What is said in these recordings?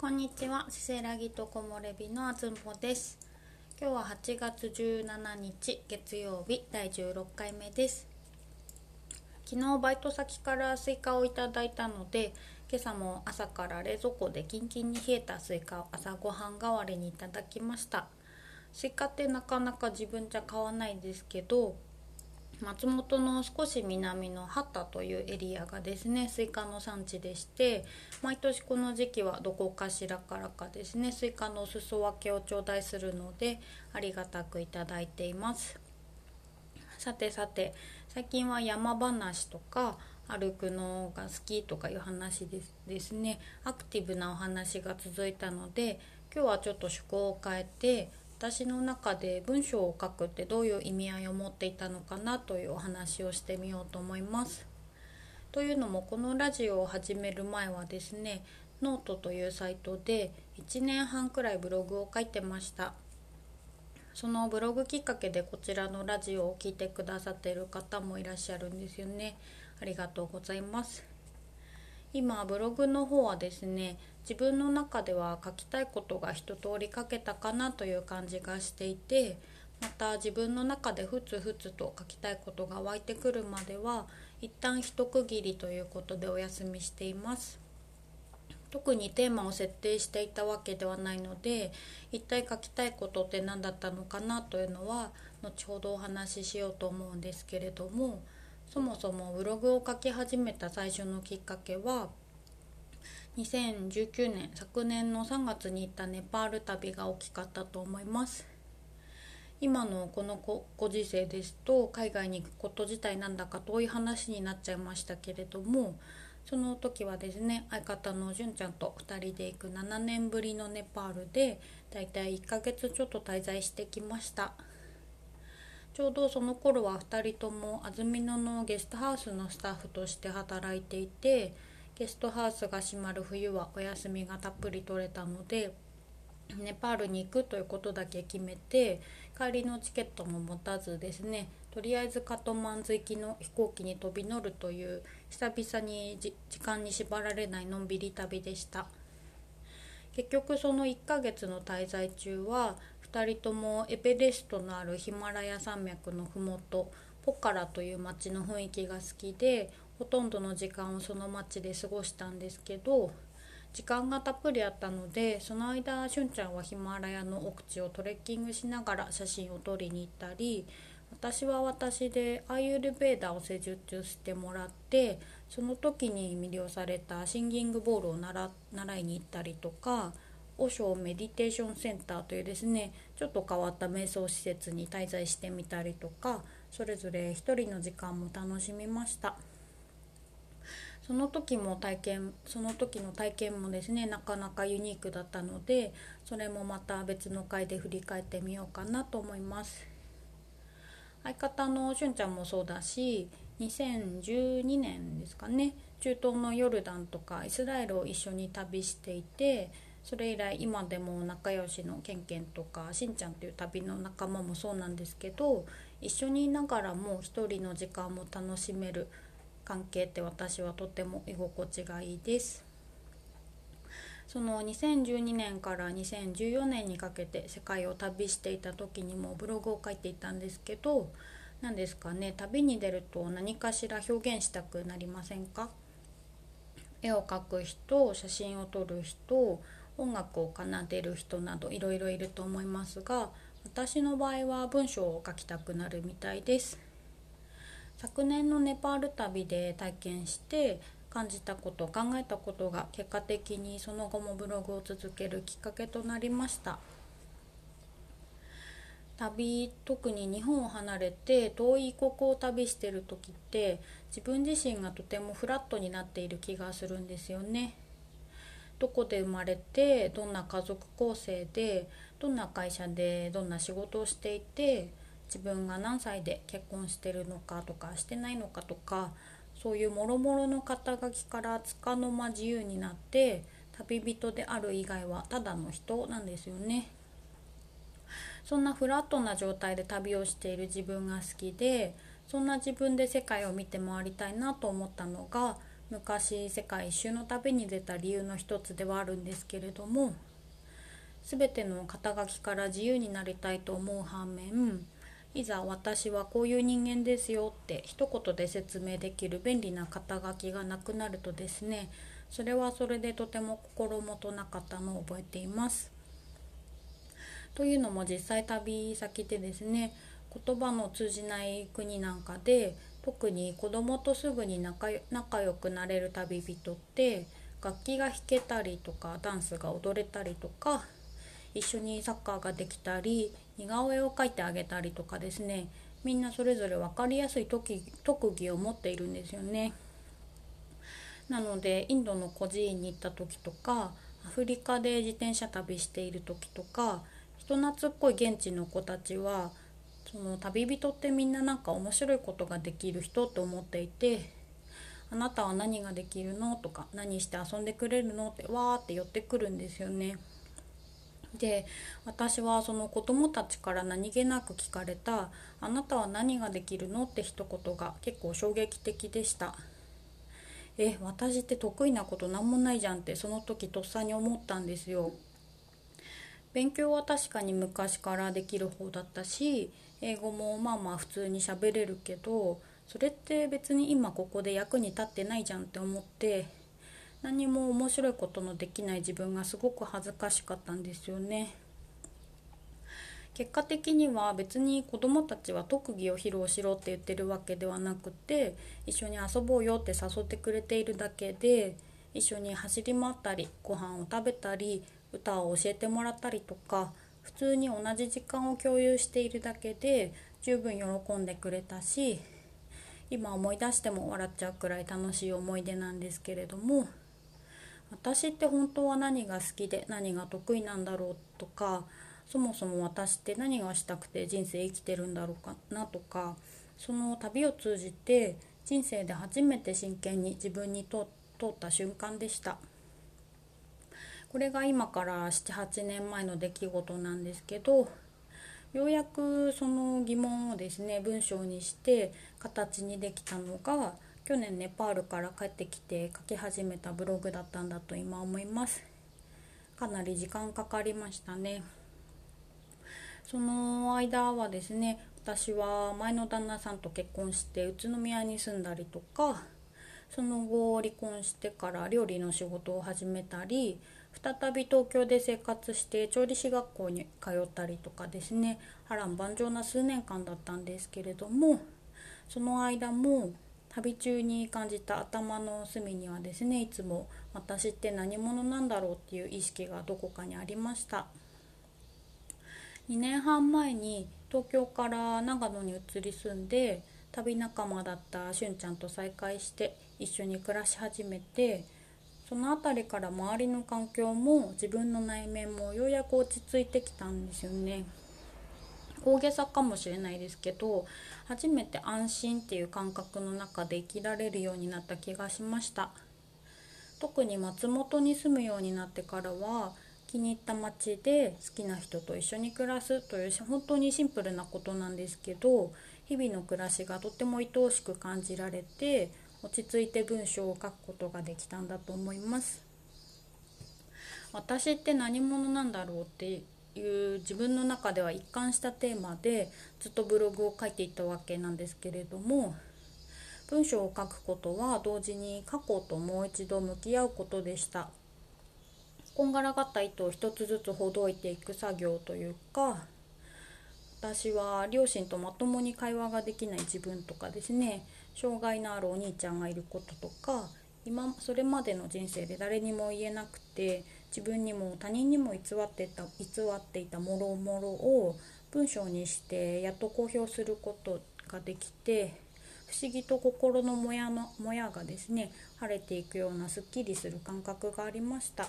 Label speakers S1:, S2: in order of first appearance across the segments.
S1: こんにちは、せせらぎとこもれびのあずんぼです。今日は8月17日月曜日第16回目です。昨日バイト先からスイカをいただいたので、今朝も朝から冷蔵庫でキンキンに冷えたスイカを朝ごはん代わりにいただきました。スイカってなかなか自分じゃ買わないですけど、松本の少し南の波田というエリアがですねスイカの産地でして毎年この時期はどこかしらからかですねスイカのお裾分けを頂戴するのでありがたくいただいています。さてさて最近は山話とか歩くのが好きとかいう話ですですね。アクティブなお話が続いたので今日はちょっと趣向を変えて私の中で文章を書くってどういう意味合いを持っていたのかなというお話をしてみようと思います。というのもこのラジオを始める前はですねノートというサイトで1年半くらいブログを書いてました。そのブログきっかけでこちらのラジオを聴いてくださっている方もいらっしゃるんですよね。ありがとうございます。今ブログの方はですね自分の中では書きたいことが一通り書けたかなという感じがしていてまた自分の中でふつふつと書きたいことが湧いてくるまでは一旦一区切りということでお休みしています。特にテーマを設定していたわけではないので一体書きたいことって何だったのかなというのは後ほどお話ししようと思うんですけれどもそもそもブログを書き始めた最初のきっかけは2019年昨年の3月に行ったネパール旅が大きかったと思います。今のこのご時世ですと海外に行くこと自体なんだか遠い話になっちゃいましたけれどもその時はですね相方の純ちゃんと2人で行く7年ぶりのネパールでだいたい1ヶ月ちょっと滞在してきました。ちょうどその頃は2人とも安曇野のゲストハウスのスタッフとして働いていてゲストハウスが閉まる冬はお休みがたっぷり取れたのでネパールに行くということだけ決めて帰りのチケットも持たずですねとりあえずカトマンズ行きの飛行機に飛び乗るという久々に時間に縛られないのんびり旅でした。結局その1ヶ月の滞在中は2人ともエベレストのあるヒマラヤ山脈の麓ポカラという町の雰囲気が好きでほとんどの時間をその町で過ごしたんですけど時間がたっぷりあったのでその間しゅんちゃんはヒマラヤの奥地をトレッキングしながら写真を撮りに行ったり私は私でアーユルベーダを施術してもらってその時に魅了されたシンギングボールを習いに行ったりとかオショメディテーションセンターというですねちょっと変わった瞑想施設に滞在してみたりとかそれぞれ一人の時間も楽しみました。その時も体験その時の体験もですねなかなかユニークだったのでそれもまた別の回で振り返ってみようかなと思います。相方のしゅんちゃんもそうだし2012年ですかね中東のヨルダンとかイスラエルを一緒に旅していてそれ以来今でも仲良しのケンケンとかしんちゃんという旅の仲間もそうなんですけど一緒にいながらも一人の時間も楽しめる関係って私はとても居心地がいいです。その2012年から2014年にかけて世界を旅していた時にもブログを書いていたんですけど何ですかね旅に出ると何かしら表現したくなりませんか？絵を描く人写真を撮る人音楽を奏でる人などいろいろいると思いますが私の場合は文章を書きたくなるみたいです。昨年のネパール旅で体験して感じたこと考えたことが結果的にその後もブログを続けるきっかけとなりました。旅特に日本を離れて遠い異国を旅してる時って自分自身がとてもフラットになっている気がするんですよね。どこで生まれてどんな家族構成でどんな会社でどんな仕事をしていて自分が何歳で結婚してるのかとかしてないのかとかそういうもろもろの肩書きからつかの間自由になって旅人である以外はただの人なんですよね。そんなフラットな状態で旅をしている自分が好きでそんな自分で世界を見て回りたいなと思ったのが昔世界一周の旅に出た理由の一つではあるんですけれども全ての肩書きから自由になりたいと思う反面いざ私はこういう人間ですよって一言で説明できる便利な肩書きがなくなるとですねそれはそれでとても心もとなかったのを覚えています。というのも実際旅先でですね言葉の通じない国なんかで特に子供とすぐに仲仲良くなれる旅人って楽器が弾けたりとかダンスが踊れたりとか一緒にサッカーができたり似顔絵を描いてあげたりとかですねみんなそれぞれ分かりやすい特技を持っているんですよね。なのでインドの孤児院に行った時とかアフリカで自転車旅している時とか人懐っこい現地の子たちはその旅人ってみんななんか面白いことができる人と思っていて「あなたは何ができるの?」とか「何して遊んでくれるの?」ってわーって寄ってくるんですよね。で私はその子供たちから何気なく聞かれた「あなたは何ができるの?」って一言が結構衝撃的でした。え私って得意なこと何もないじゃんってその時とっさに思ったんですよ。勉強は確かに昔からできる方だったし英語もまあまあ普通に喋れるけどそれって別に今ここで役に立ってないじゃんって思って何も面白いことのできない自分がすごく恥ずかしかったんですよね。結果的には別に子どもたちは特技を披露しろって言ってるわけではなくて一緒に遊ぼうよって誘ってくれているだけで一緒に走り回ったりご飯を食べたり歌を教えてもらったりとか普通に同じ時間を共有しているだけで十分喜んでくれたし今思い出しても笑っちゃうくらい楽しい思い出なんですけれども私って本当は何が好きで何が得意なんだろうとかそもそも私って何がしたくて人生生きてるんだろうかなとかその旅を通じて人生で初めて真剣に自分に通った瞬間でした。これが今から78年前の出来事なんですけどようやくその疑問をですね文章にして形にできたのが去年ネパールから帰ってきて書き始めたブログだったんだと今思います。かなり時間かかりましたね。その間はですね私は前の旦那さんと結婚して宇都宮に住んだりとかその後離婚してから料理の仕事を始めたり再び東京で生活して調理師学校に通ったりとかですね。波乱万丈な数年間だったんですけれどもその間も旅中に感じた頭の隅にはですねいつも私って何者なんだろうっていう意識がどこかにありました。2年半前に東京から長野に移り住んで旅仲間だったしゅんちゃんと再会して一緒に暮らし始めてその辺りから周りの環境も自分の内面もようやく落ち着いてきたんですよね。大げさかもしれないですけど初めて安心っていう感覚の中で生きられるようになった気がしました特に松本に住むようになってからは気に入った街で好きな人と一緒に暮らすという本当にシンプルなことなんですけど日々の暮らしがとても愛おしく感じられて落ち着いて文章を書くことができたんだと思います。私って何者なんだろうっていう自分の中では一貫したテーマでずっとブログを書いていたわけなんですけれども文章を書くことは同時に過去ともう一度向き合うことでした。こんがらがった糸を一つずつほどいていく作業というか私は両親とまともに会話ができない自分とかですね。障害のあるお兄ちゃんがいることとか今それまでの人生で誰にも言えなくて自分にも他人にも偽ってた偽っていたもろもろを文章にしてやっと公表することができて不思議と心のもやのもやがですね晴れていくようなすっきりする感覚がありました。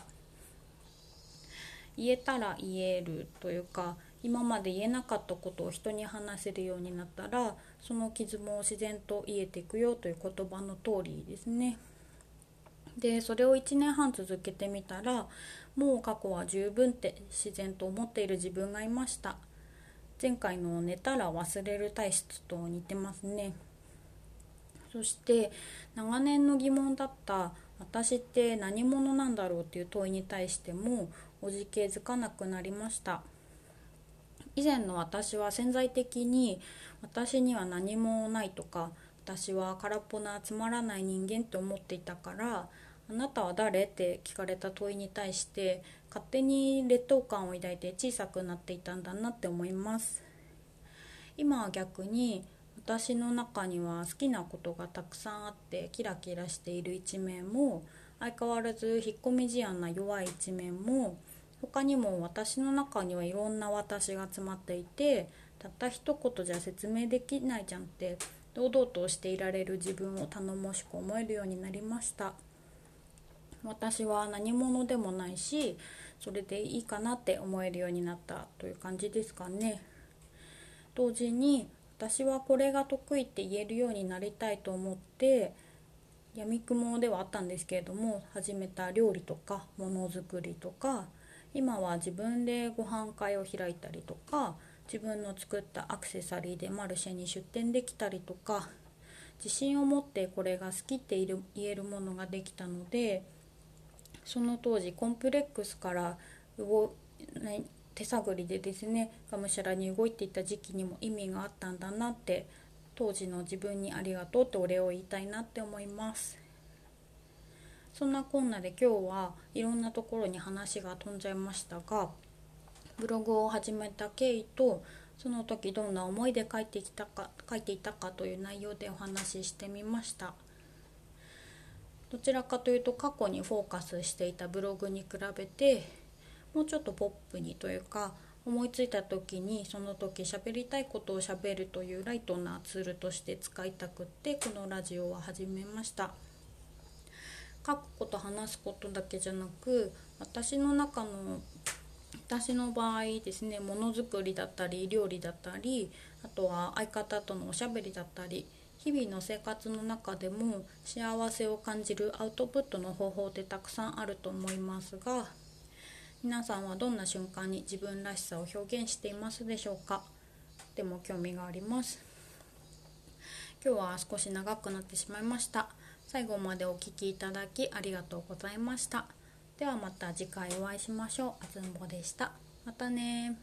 S1: 言えたら言えるというか今まで言えなかったことを人に話せるようになったらその傷も自然と癒えていくよという言葉の通りですね。でそれを1年半続けてみたらもう過去は十分って自然と思っている自分がいました。前回の寝たら忘れる体質と似てますね。そして長年の疑問だった私って何者なんだろうっていう問いに対してもおじけづかなくなりました。以前の私は潜在的に私には何もないとか私は空っぽなつまらない人間って思っていたからあなたは誰って聞かれた問いに対して勝手に劣等感を抱いて小さくなっていたんだなって思います。今は逆に私の中には好きなことがたくさんあってキラキラしている一面も相変わらず引っ込み思案な弱い一面も他にも私の中にはいろんな私が詰まっていてたった一言じゃ説明できないじゃんって堂々としていられる自分を頼もしく思えるようになりました。私は何者でもないしそれでいいかなって思えるようになったという感じですかね。同時に私はこれが得意って言えるようになりたいと思ってやみくもではあったんですけれども始めた料理とかものづくりとか今は自分でご飯会を開いたりとか自分の作ったアクセサリーでマルシェに出店できたりとか自信を持ってこれが好きって言えるものができたのでその当時コンプレックスから動手探りでですねがむしゃらに動いていた時期にも意味があったんだなって当時の自分にありがとうってお礼を言いたいなって思います。そんなこんなで今日はいろんなところに話が飛んじゃいましたがブログを始めた経緯とその時どんな思いで書いてきたか書いていたかという内容でお話ししてみました。どちらかというと過去にフォーカスしていたブログに比べてもうちょっとポップにというか思いついた時にその時喋りたいことを喋るというライトなツールとして使いたくってこのラジオは始めました。書くこと話すことだけじゃなく私の中の私の場合ですねものづくりだったり料理だったりあとは相方とのおしゃべりだったり日々の生活の中でも幸せを感じるアウトプットの方法ってたくさんあると思いますが皆さんはどんな瞬間に自分らしさを表現していますでしょうか？でも興味があります。今日は少し長くなってしまいました。最後までお聴きいただきありがとうございました。ではまた次回お会いしましょう。あずんぼでした。またね